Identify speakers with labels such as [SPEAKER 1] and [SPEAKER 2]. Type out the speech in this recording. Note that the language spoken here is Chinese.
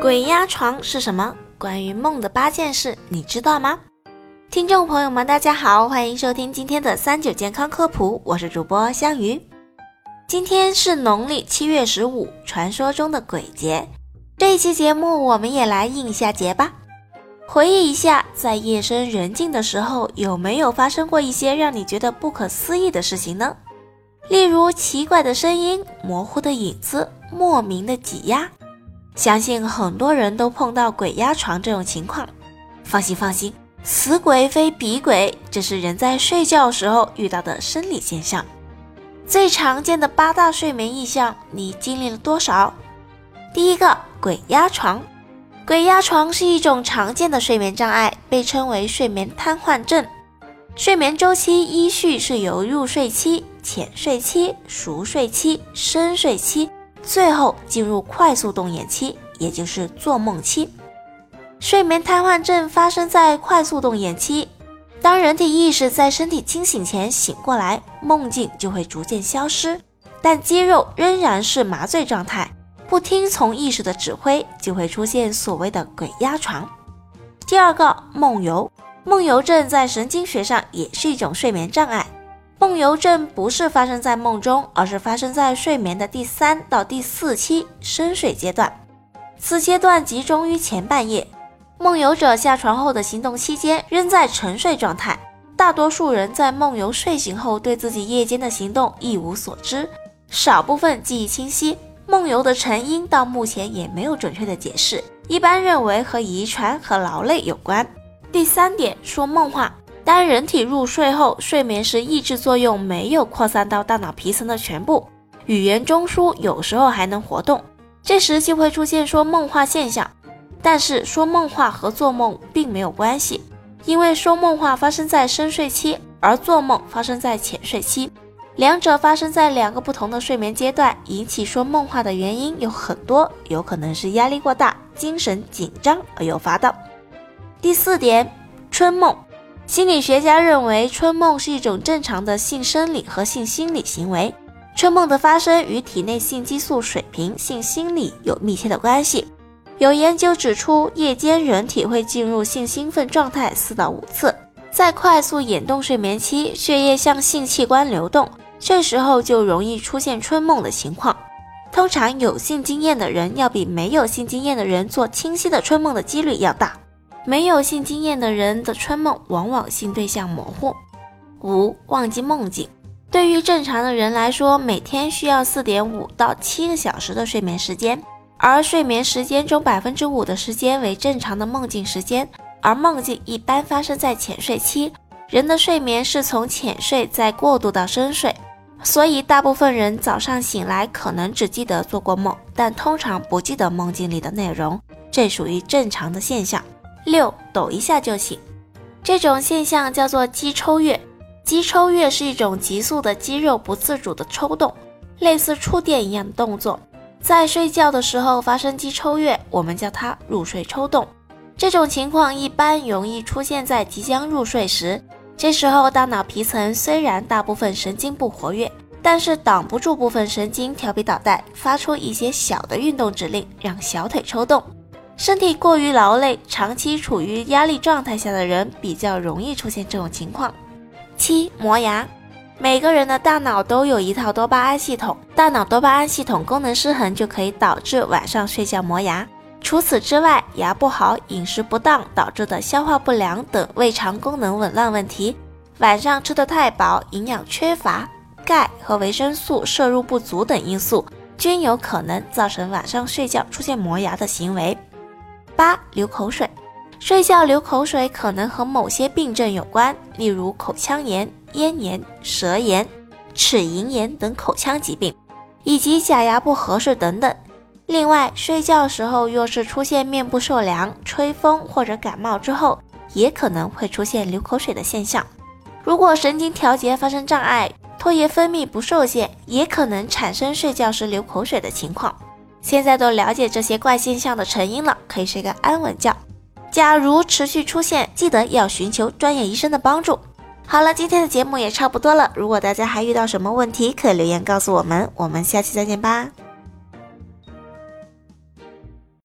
[SPEAKER 1] 鬼压床是什么？关于梦的八件事，你知道吗？听众朋友们，大家好，欢迎收听今天的三九健康科普，我是主播香鱼。今天是农历七月十五，传说中的鬼节。这一期节目，我们也来应一下节吧。回忆一下，在夜深人静的时候，有没有发生过一些让你觉得不可思议的事情呢？例如奇怪的声音、模糊的影子、莫名的挤压。相信很多人都碰到鬼压床这种情况。放心放心，死鬼非彼鬼，这是人在睡觉时候遇到的生理现象。最常见的八大睡眠异象，你经历了多少？第一个，鬼压床。鬼压床是一种常见的睡眠障碍，被称为睡眠瘫痪症。睡眠周期依序是由入睡期。浅睡期、熟睡期、深睡期，最后进入快速动眼期，也就是做梦期。睡眠瘫痪症发生在快速动眼期，当人体意识在身体清醒前醒过来，梦境就会逐渐消失，但肌肉仍然是麻醉状态，不听从意识的指挥，就会出现所谓的鬼压床。第二个，梦游。梦游症在神经学上也是一种睡眠障碍。梦游症不是发生在梦中，而是发生在睡眠的第三到第四期深睡阶段。此阶段集中于前半夜，梦游者下床后的行动期间仍在沉睡状态。大多数人在梦游睡醒后，对自己夜间的行动一无所知，少部分记忆清晰。梦游的成因到目前也没有准确的解释，一般认为和遗传和劳累有关。第三点，说梦话。当人体入睡后，睡眠时抑制作用没有扩散到大脑皮层的全部，语言中枢有时候还能活动，这时就会出现说梦话现象。但是说梦话和做梦并没有关系，因为说梦话发生在深睡期，而做梦发生在浅睡期，两者发生在两个不同的睡眠阶段，引起说梦话的原因有很多，有可能是压力过大、精神紧张而诱发的。第四点，春梦。心理学家认为，春梦是一种正常的性生理和性心理行为。春梦的发生与体内性激素水平、性心理有密切的关系。有研究指出，夜间人体会进入性兴奋状态四到五次，在快速眼动睡眠期，血液向性器官流动，这时候就容易出现春梦的情况。通常有性经验的人要比没有性经验的人做清晰的春梦的几率要大。没有性经验的人的春梦往往性对象模糊。五、忘记梦境。对于正常的人来说，每天需要四点五到七个小时的睡眠时间，而睡眠时间中百分之五的时间为正常的梦境时间，而梦境一般发生在浅睡期。人的睡眠是从浅睡再过渡到深睡，所以大部分人早上醒来可能只记得做过梦，但通常不记得梦境里的内容，这属于正常的现象。六抖一下就醒，这种现象叫做肌抽跃。肌抽跃是一种急速的肌肉不自主的抽动，类似触电一样的动作。在睡觉的时候发生肌抽跃，我们叫它入睡抽动。这种情况一般容易出现在即将入睡时，这时候大脑皮层虽然大部分神经不活跃，但是挡不住部分神经调皮捣蛋，发出一些小的运动指令，让小腿抽动。身体过于劳累、长期处于压力状态下的人，比较容易出现这种情况。七、磨牙。每个人的大脑都有一套多巴胺系统，大脑多巴胺系统功能失衡就可以导致晚上睡觉磨牙。除此之外，牙不好、饮食不当导致的消化不良等胃肠功能紊乱问题，晚上吃得太饱、营养缺乏、钙和维生素摄入不足等因素，均有可能造成晚上睡觉出现磨牙的行为。八流口水，睡觉流口水可能和某些病症有关，例如口腔炎、咽炎、舌炎、齿龈炎等口腔疾病，以及假牙不合适等等。另外，睡觉时候若是出现面部受凉、吹风或者感冒之后，也可能会出现流口水的现象。如果神经调节发生障碍，唾液分泌不受限，也可能产生睡觉时流口水的情况。现在都了解这些怪现象的成因了，可以睡个安稳觉。假如持续出现，记得要寻求专业医生的帮助。好了，今天的节目也差不多了。如果大家还遇到什么问题，可以留言告诉我们。我们下期再见吧。